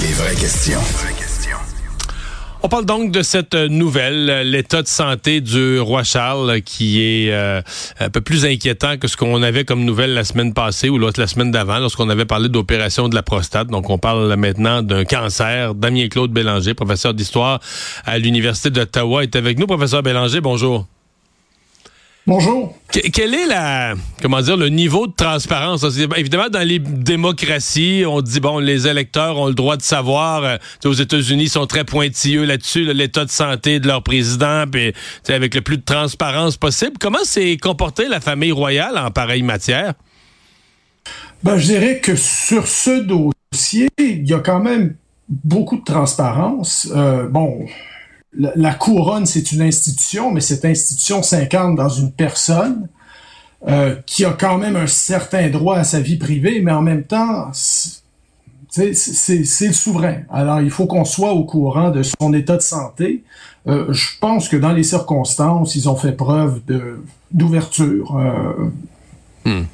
Les vraies questions. On parle donc de cette nouvelle, l'état de santé du roi Charles, qui est euh, un peu plus inquiétant que ce qu'on avait comme nouvelle la semaine passée ou la semaine d'avant, lorsqu'on avait parlé d'opération de la prostate. Donc, on parle maintenant d'un cancer. Damien Claude Bélanger, professeur d'histoire à l'Université d'Ottawa, est avec nous. Professeur Bélanger, bonjour. Bonjour. quel est la, comment dire, le niveau de transparence? Évidemment, dans les démocraties, on dit, bon, les électeurs ont le droit de savoir. Euh, aux États-Unis, ils sont très pointilleux là-dessus, l'état de santé de leur président, puis avec le plus de transparence possible. Comment s'est comportée la famille royale en pareille matière? Ben, je dirais que sur ce dossier, il y a quand même beaucoup de transparence. Euh, bon, la, couronne, c'est une institution, mais cette institution s'incarne dans une personne euh, qui a quand même un certain droit à sa vie privée, mais en même temps, c'est le souverain. Alors, il faut qu'on soit au courant de son état de santé. Euh, je pense que dans les circonstances, ils ont fait preuve d'ouverture. Euh, hmm.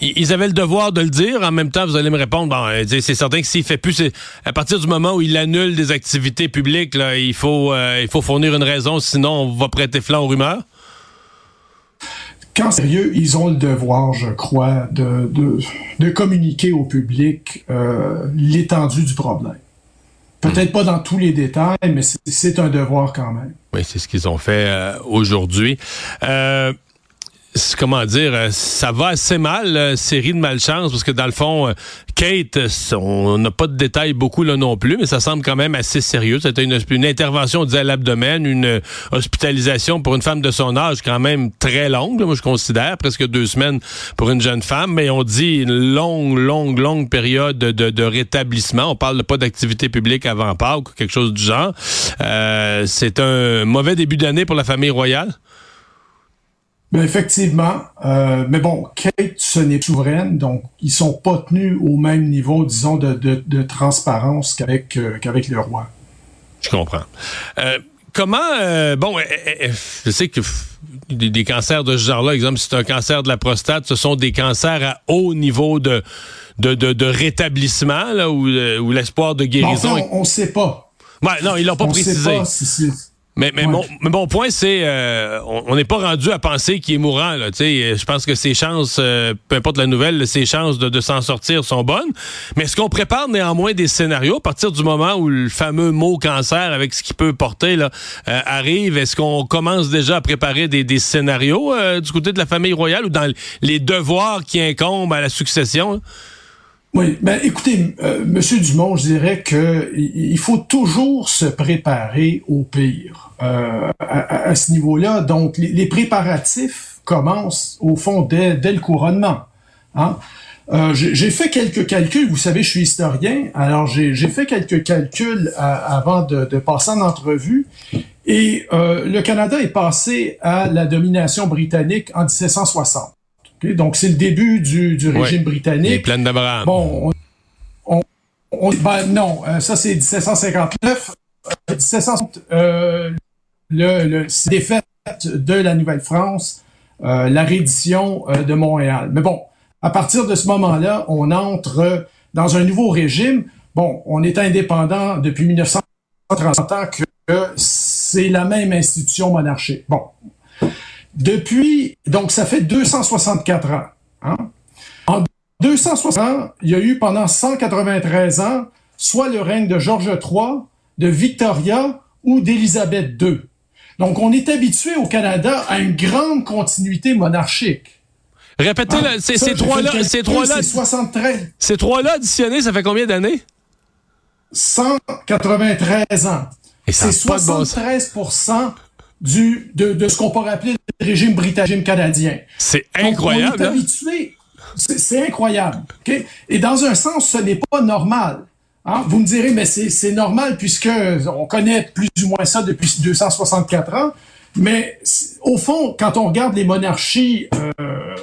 Ils avaient le devoir de le dire. En même temps, vous allez me répondre, bon, euh, c'est certain que s'il fait plus, à partir du moment où il annule des activités publiques, là, il, faut, euh, il faut fournir une raison, sinon on va prêter flanc aux rumeurs. Quand sérieux, ils ont le devoir, je crois, de, de, communiquer au public euh, l'étendue du problème. Peut-être pas dans tous les détails, mais c'est un devoir quand même. Oui, c'est ce qu'ils ont fait aujourd'hui comment dire, euh, ça va assez mal, euh, série de malchance, parce que dans le fond, euh, Kate, on n'a pas de détails beaucoup là non plus, mais ça semble quand même assez sérieux. C'était une, intervention à l'abdomen, une hospitalisation pour une femme de son âge quand même très longue, moi je considère, presque deux semaines pour une jeune femme, mais on dit une longue, longue, longue période de, de, rétablissement. On parle pas d'activité publique avant Pâques ou quelque chose du genre. C'est un mauvais début d'année pour la famille royale. Ben effectivement, euh, mais bon, Kate, ce n'est souveraine, donc ils sont pas tenus au même niveau, disons, de, de, transparence qu'avec euh, qu'avec le roi. Je comprends. Euh, comment, bon, eh, eh, je sais que des, cancers de ce genre-là, exemple, si c'est un cancer de la prostate, ce sont des cancers à haut niveau de de, de, rétablissement, là, ou, l'espoir de guérison. on ne sait pas. Ouais, non, ils l'ont pas précisé. si mais, mais, mon, point, c'est euh, on n'est pas rendu à penser qu'il est mourant. Là, je pense que ses chances, euh, peu importe la nouvelle, ses chances de, s'en sortir sont bonnes. Mais est-ce qu'on prépare néanmoins des scénarios à partir du moment où le fameux mot cancer, avec ce qu'il peut porter, là, euh, arrive? Est-ce qu'on commence déjà à préparer des, des scénarios du côté de la famille royale ou dans les devoirs qui incombent à la succession? Oui, ben écoutez, euh, Monsieur Dumont, je dirais que il faut toujours se préparer au pire euh, à, ce niveau-là. Donc, les, préparatifs commencent au fond dès, le couronnement. Hein? Euh, j'ai fait quelques calculs, vous savez, je suis historien, alors j'ai fait quelques calculs avant de, de, passer en entrevue, et le Canada est passé à la domination britannique en 1760. Donc, c'est le début du, régime britannique. Les plaines d'Abraham. Bon, on, ben, non, euh, ça c'est 1759. 1760, euh, le, le défaite de la Nouvelle-France, euh, la reddition de Montréal. Mais bon, à partir de ce moment-là, on entre dans un nouveau régime. Bon, on est indépendant depuis 1930 ans que c'est la même institution monarchique. Bon, depuis, donc ça fait 264 ans. Hein? En 260 ans, il y a eu pendant 193 ans soit le règne de George III, de Victoria ou d'Élisabeth II. Donc, on est habitué au Canada à une grande continuité monarchique. Répétez, Ah, ces, ça, trois-là, ces trois-là, C'est 73, ces trois-là additionnés, ça fait combien d'années? 193 ans. C'est a pas de bon sens. 73 du, de, de ce qu'on pourrait appeler le régime britannique canadien. C'est Donc, incroyable. On est hein? habitué. C'est incroyable. ok? Et dans un sens, ce n'est pas normal. Hein? Vous me direz, mais c'est c'est normal puisque on connaît plus ou moins ça depuis 264 ans. Mais au fond, quand on regarde les monarchies euh,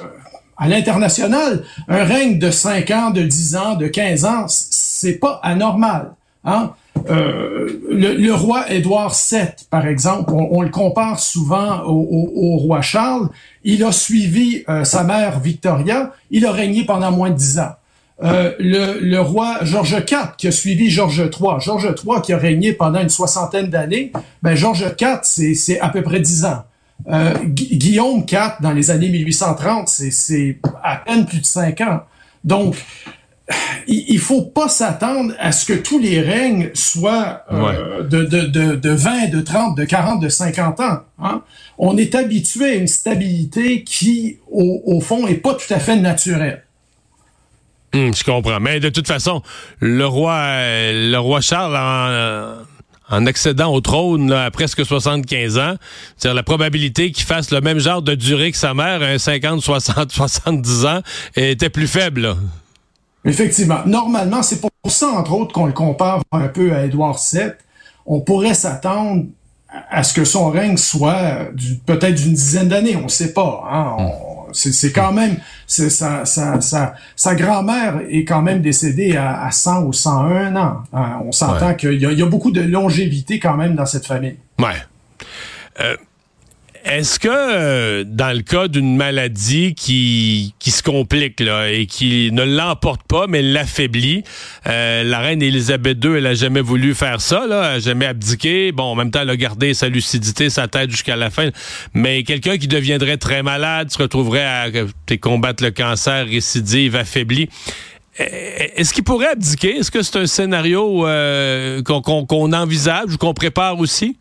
à l'international, un règne de 5 ans, de 10 ans, de 15 ans, c'est pas anormal. Hein? Euh, le, roi Édouard VII, par exemple, on, le compare souvent au, roi Charles. Il a suivi euh, sa mère Victoria. Il a régné pendant moins de 10 ans. Euh, le, le roi George IV qui a suivi George III. George III qui a régné pendant une soixantaine d'années. Ben George IV, c'est à peu près 10 ans. Gu- Guillaume IV, dans les années 1830, c'est- à peine plus de 5 ans. Donc, il, il faut pas s'attendre à ce que tous les règnes soient euh, de, de, de, de 20, de 30, de 40, de 50 ans. hein. On est habitué à une stabilité qui, au, au fond, est pas tout à fait naturelle. Hum, je comprends. Mais de toute façon, le roi, le roi Charles, en, en accédant au trône là, à presque 75 ans, c'est-à-dire la probabilité qu'il fasse le même genre de durée que sa mère, un 50, 60, 70 ans, était plus faible. là. Effectivement. Normalement, c'est pour ça, entre autres, qu'on le compare un peu à Édouard VII. On pourrait s'attendre à ce que son règne soit peut-être d'une dizaine d'années. On ne sait pas. Hein? C'est, quand même... sa, sa, sa, sa grand-mère est quand même décédée à, à 100 ou 101 ans. Hein? On s'entend qu'il y a, il y a beaucoup de longévité quand même dans cette famille. Ouais. Euh, Est-ce que euh, dans le cas d'une maladie qui, qui se complique là, et qui ne l'emporte pas, mais l'affaiblit, euh, la reine Élisabeth II, elle a jamais voulu faire ça, là, elle jamais abdiqué. Bon, en même temps, elle a gardé sa lucidité, sa tête jusqu'à la fin. Mais quelqu'un qui deviendrait très malade, se retrouverait à euh, combattre le cancer, récidive, affaibli. Euh, Est-ce qu'il pourrait abdiquer? Est-ce que c'est un scénario qu'on envisage ou qu'on prépare aussi?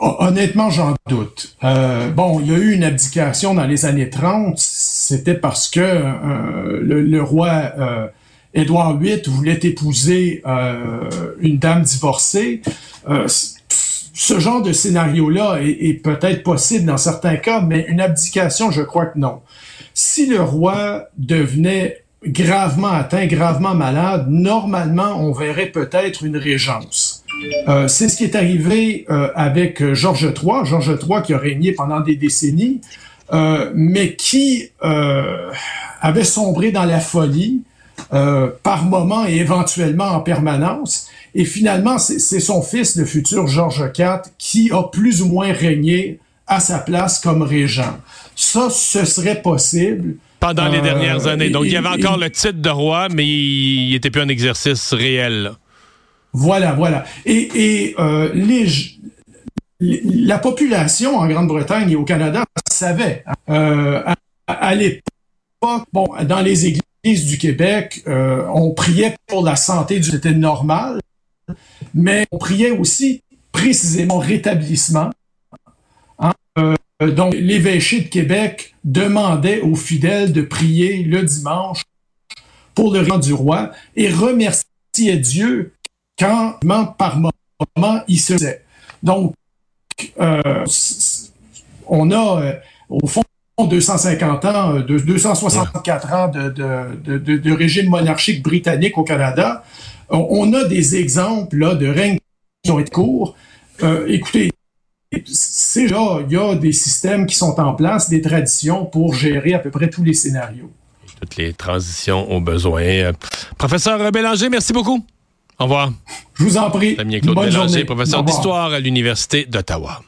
Hon- Honnêtement, j'en doute. Euh, bon, il y a eu une abdication dans les années 30. C'était parce que euh, le, le roi euh, Édouard VIII voulait épouser euh, une dame divorcée. Euh, ce genre de scénario-là est, est peut-être possible dans certains cas, mais une abdication, je crois que non. Si le roi devenait gravement atteint, gravement malade, normalement, on verrait peut-être une régence. Euh, c'est ce qui est arrivé euh, avec euh, Georges III, Georges III qui a régné pendant des décennies, euh, mais qui avait sombré dans la folie par moment et éventuellement en permanence. Et finalement, c'est son fils, le futur Georges IV, qui a plus ou moins régné à sa place comme régent. Ça, ce serait possible. Pendant les dernières années. Donc, il y avait encore et- le titre de roi, mais il n'était plus un exercice réel. Là. Voilà, voilà. Et, euh, la population en Grande-Bretagne et au Canada savait. Euh, à, l'époque, bon, dans les églises du Québec, euh, on priait pour la santé du c'était normal, mais on priait aussi précisément rétablissement. Hein. Donc, l'évêché de Québec demandait aux fidèles de prier le dimanche pour le règne du roi et remerciait Dieu quand, par moment, il se faisait. Donc, euh, on a, euh, au fond, 250 ans, euh, de, 264 ans de, régime monarchique britannique au Canada. On, a des exemples là, de règnes qui ont été courts. Euh, écoutez, c'est là, il y a des systèmes qui sont en place, des traditions pour gérer à peu près tous les scénarios. Toutes les transitions au besoin. Euh, professeur Bélanger, merci beaucoup. Au revoir. Je vous en prie. Damien Claude Bonne Bélanger, journée. professeur d'histoire à l'Université d'Ottawa.